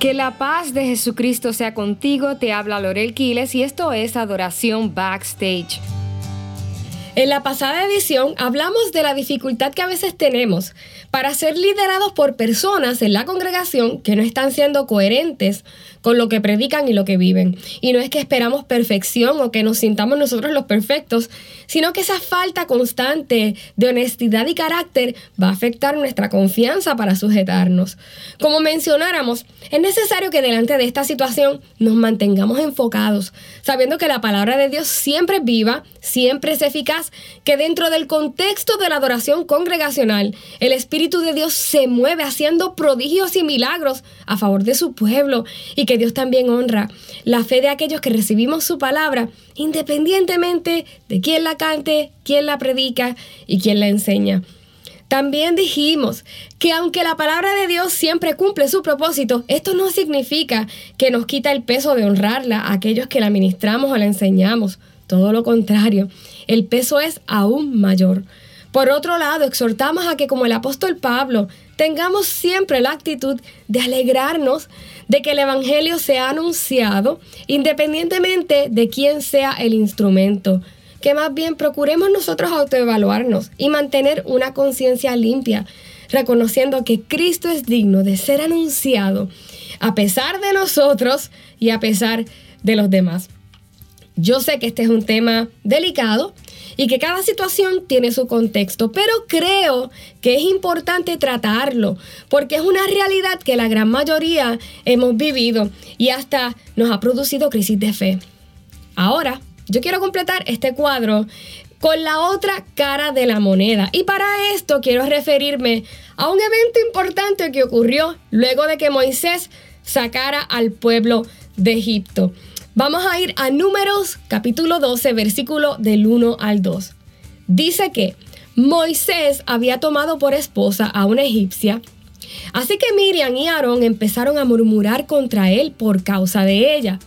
Que la paz de Jesucristo sea contigo, te habla Lorel Quiles y esto es Adoración Backstage. En la pasada edición hablamos de la dificultad que a veces tenemos para ser liderados por personas en la congregación que no están siendo coherentes con lo que predican y lo que viven. Y no es que esperamos perfección o que nos sintamos nosotros los perfectos, sino que esa falta constante de honestidad y carácter va a afectar nuestra confianza para sujetarnos. Como mencionáramos, es necesario que delante de esta situación nos mantengamos enfocados, sabiendo que la palabra de Dios siempre es viva, siempre es eficaz, que dentro del contexto de la adoración congregacional, el Espíritu de Dios se mueve haciendo prodigios y milagros a favor de su pueblo y que Dios también honra la fe de aquellos que recibimos su palabra, independientemente de quién la cante, quién la predica y quién la enseña. También dijimos que aunque la palabra de Dios siempre cumple su propósito, esto no significa que nos quita el peso de honrarla a aquellos que la ministramos o la enseñamos. Todo lo contrario, el peso es aún mayor. Por otro lado, exhortamos a que como el apóstol Pablo, tengamos siempre la actitud de alegrarnos de que el Evangelio sea anunciado independientemente de quién sea el instrumento. Que más bien procuremos nosotros autoevaluarnos y mantener una conciencia limpia, reconociendo que Cristo es digno de ser anunciado a pesar de nosotros y a pesar de los demás. Yo sé que este es un tema delicado, y que cada situación tiene su contexto, pero creo que es importante tratarlo porque es una realidad que la gran mayoría hemos vivido y hasta nos ha producido crisis de fe. Ahora, yo quiero completar este cuadro con la otra cara de la moneda. Y para esto quiero referirme a un evento importante que ocurrió luego de que Moisés sacara al pueblo de Egipto. Vamos a ir a Números capítulo 12, versículo del 1 al 2. Dice que Moisés había tomado por esposa a una egipcia, así que Miriam y Aarón empezaron a murmurar contra él por causa de ella.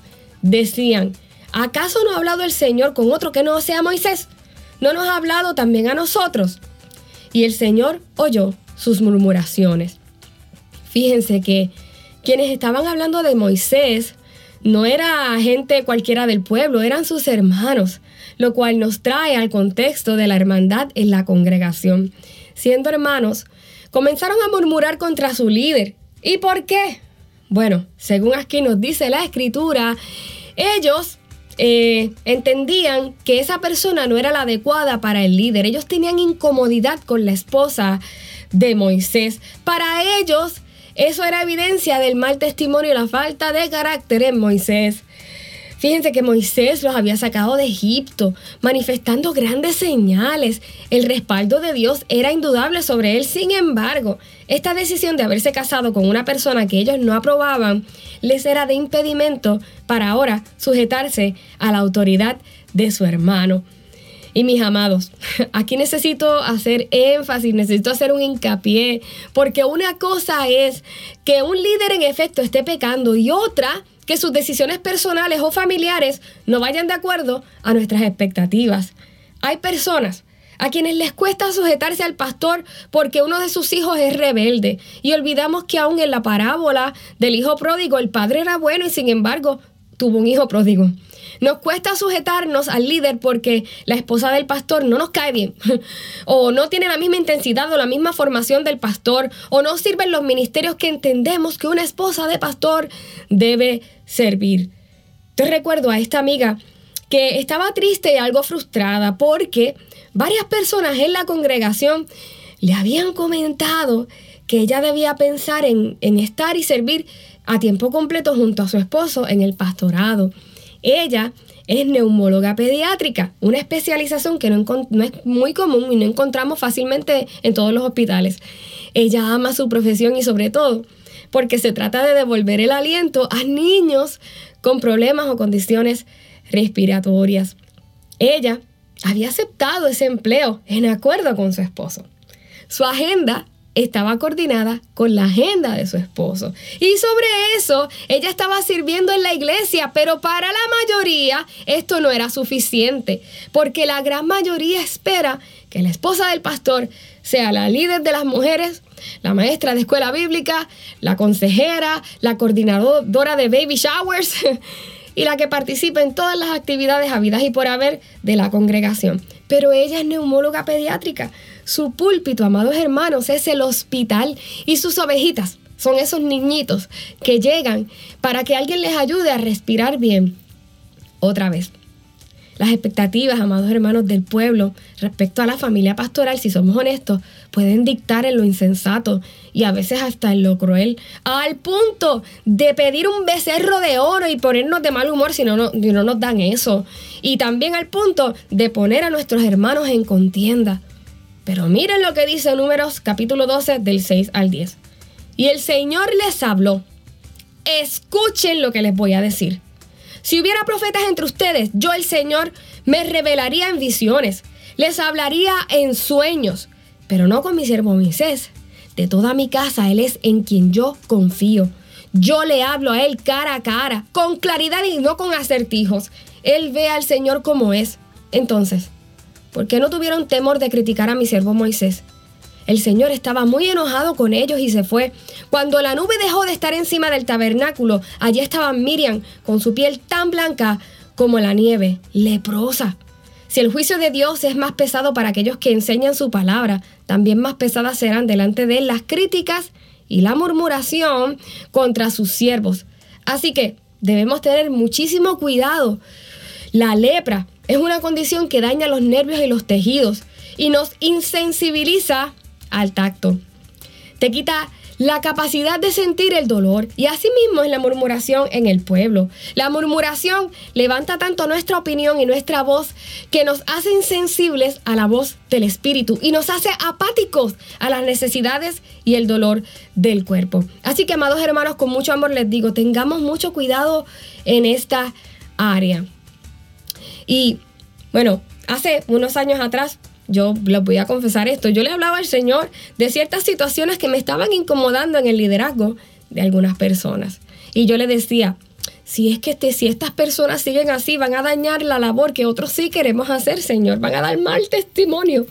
Decían, ¿acaso no ha hablado el Señor con otro que no sea Moisés? ¿No nos ha hablado también a nosotros? Y el Señor oyó sus murmuraciones. Fíjense que quienes estaban hablando de Moisés no era gente cualquiera del pueblo, eran sus hermanos, lo cual nos trae al contexto de la hermandad en la congregación. Siendo hermanos, comenzaron a murmurar contra su líder. ¿Y por qué? Bueno, según aquí nos dice la escritura, ellos eh, entendían que esa persona no era la adecuada para el líder. Ellos tenían incomodidad con la esposa de Moisés. Para ellos, eso era evidencia del mal testimonio y la falta de carácter en Moisés. Fíjense que Moisés los había sacado de Egipto, manifestando grandes señales. El respaldo de Dios era indudable sobre él. Sin embargo, esta decisión de haberse casado con una persona que ellos no aprobaban les era de impedimento para ahora sujetarse a la autoridad de su hermano. Y mis amados, aquí necesito hacer énfasis, necesito hacer un hincapié, porque una cosa es que un líder en efecto esté pecando y otra que sus decisiones personales o familiares no vayan de acuerdo a nuestras expectativas. Hay personas a quienes les cuesta sujetarse al pastor porque uno de sus hijos es rebelde. Y olvidamos que aún en la parábola del hijo pródigo el padre era bueno y sin embargo tuvo un hijo pródigo. Nos cuesta sujetarnos al líder porque la esposa del pastor no nos cae bien, o no tiene la misma intensidad o la misma formación del pastor, o no sirven los ministerios que entendemos que una esposa de pastor debe servir. Te recuerdo a esta amiga que estaba triste y algo frustrada porque varias personas en la congregación le habían comentado que ella debía pensar en, en estar y servir a tiempo completo junto a su esposo en el pastorado. Ella es neumóloga pediátrica, una especialización que no, es muy común y no encontramos fácilmente en todos los hospitales. Ella ama su profesión y sobre todo porque se trata de devolver el aliento a niños con problemas o condiciones respiratorias. Ella había aceptado ese empleo en acuerdo con su esposo. Su agenda estaba coordinada con la agenda de su esposo. Y sobre eso, ella estaba sirviendo en la iglesia, pero para la mayoría esto no era suficiente, porque la gran mayoría espera que la esposa del pastor sea la líder de las mujeres la maestra de escuela bíblica, la consejera, la coordinadora de baby showers y la que participa en todas las actividades habidas y por haber de la congregación. Pero ella es neumóloga pediátrica. Su púlpito, amados hermanos, es el hospital y sus ovejitas son esos niñitos que llegan para que alguien les ayude a respirar bien. Otra vez, las expectativas, amados hermanos del pueblo, respecto a la familia pastoral, si somos honestos, pueden dictar en lo insensato y a veces hasta en lo cruel, al punto de pedir un becerro de oro y ponernos de mal humor si no, no, no nos dan eso. Y también al punto de poner a nuestros hermanos en contienda. Pero miren lo que dice Números capítulo 12 del 6 al 10. Y el Señor les habló. Escuchen lo que les voy a decir. Si hubiera profetas entre ustedes, yo el Señor me revelaría en visiones, les hablaría en sueños, pero no con mi siervo Moisés. De toda mi casa, Él es en quien yo confío. Yo le hablo a Él cara a cara, con claridad y no con acertijos. Él ve al Señor como es. Entonces, ¿por qué no tuvieron temor de criticar a mi siervo Moisés? El Señor estaba muy enojado con ellos y se fue. Cuando la nube dejó de estar encima del tabernáculo, allí estaba Miriam con su piel tan blanca como la nieve, leprosa. Si el juicio de Dios es más pesado para aquellos que enseñan su palabra, también más pesadas serán delante de él las críticas y la murmuración contra sus siervos. Así que debemos tener muchísimo cuidado. La lepra es una condición que daña los nervios y los tejidos y nos insensibiliza al tacto. Te quita la capacidad de sentir el dolor y asimismo es la murmuración en el pueblo. La murmuración levanta tanto nuestra opinión y nuestra voz que nos hace insensibles a la voz del Espíritu y nos hace apáticos a las necesidades y el dolor del cuerpo. Así que, amados hermanos, con mucho amor les digo, tengamos mucho cuidado en esta área. Y bueno, hace unos años atrás yo les voy a confesar esto, yo le hablaba al Señor de ciertas situaciones que me estaban incomodando en el liderazgo de algunas personas. Y yo le decía, si es que este, si estas personas siguen así, van a dañar la labor que otros sí queremos hacer, Señor, van a dar mal testimonio.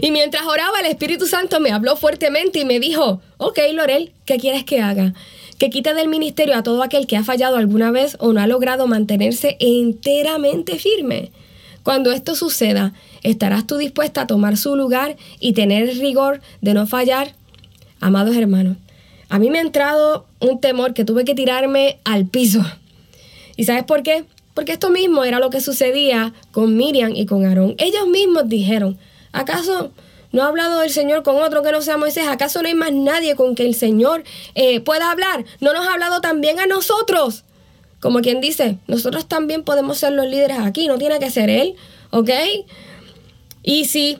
Y mientras oraba, el Espíritu Santo me habló fuertemente y me dijo, ok, Lorel, ¿qué quieres que haga? Que quite del ministerio a todo aquel que ha fallado alguna vez o no ha logrado mantenerse enteramente firme. Cuando esto suceda, ¿estarás tú dispuesta a tomar su lugar y tener el rigor de no fallar? Amados hermanos, a mí me ha entrado un temor que tuve que tirarme al piso. ¿Y sabes por qué? Porque esto mismo era lo que sucedía con Miriam y con Aarón. Ellos mismos dijeron, ¿acaso no ha hablado el Señor con otro que no sea Moisés? ¿Acaso no hay más nadie con que el Señor eh, pueda hablar? ¿No nos ha hablado también a nosotros? Como quien dice, nosotros también podemos ser los líderes aquí, no tiene que ser él, ¿ok? Y sí,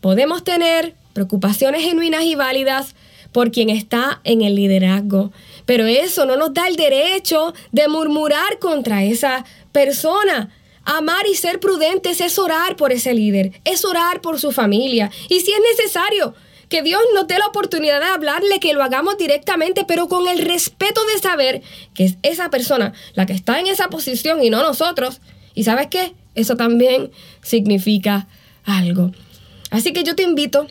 podemos tener preocupaciones genuinas y válidas por quien está en el liderazgo, pero eso no nos da el derecho de murmurar contra esa persona. Amar y ser prudentes es orar por ese líder, es orar por su familia. Y si es necesario, que Dios nos dé la oportunidad de hablarle, que lo hagamos directamente, pero con el respeto de saber que es esa persona la que está en esa posición y no nosotros. Y sabes qué? Eso también significa algo. Así que yo te invito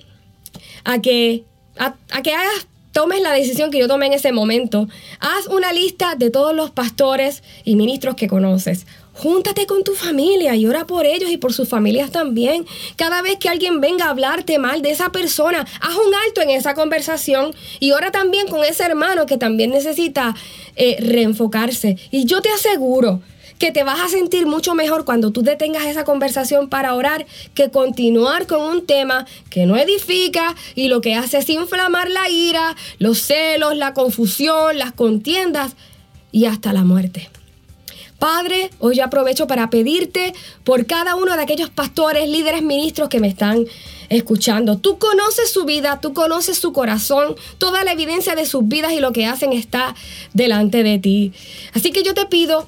a que, a, que hagas tomes la decisión que yo tomé en ese momento. Haz una lista de todos los pastores y ministros que conoces. Júntate con tu familia y ora por ellos y por sus familias también. Cada vez que alguien venga a hablarte mal de esa persona, haz un alto en esa conversación y ora también con ese hermano que también necesita eh, reenfocarse. Y yo te aseguro que te vas a sentir mucho mejor cuando tú detengas esa conversación para orar que continuar con un tema que no edifica y lo que hace es inflamar la ira, los celos, la confusión, las contiendas y hasta la muerte. Padre, hoy aprovecho para pedirte por cada uno de aquellos pastores, líderes, ministros que me están escuchando. Tú conoces su vida, tú conoces su corazón, toda la evidencia de sus vidas y lo que hacen está delante de ti. Así que yo te pido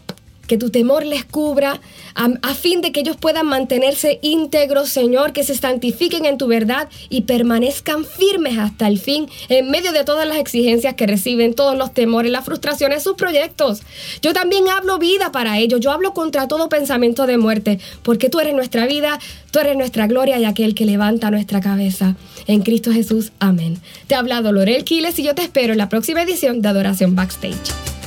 que tu temor les cubra, a, fin de que ellos puedan mantenerse íntegros, Señor, que se santifiquen en tu verdad y permanezcan firmes hasta el fin, en medio de todas las exigencias que reciben, todos los temores, las frustraciones, sus proyectos. Yo también hablo vida para ellos, yo hablo contra todo pensamiento de muerte, porque tú eres nuestra vida, tú eres nuestra gloria y aquel que levanta nuestra cabeza. En Cristo Jesús, amén. Te ha hablado Lorel Quiles y yo te espero en la próxima edición de Adoración Backstage.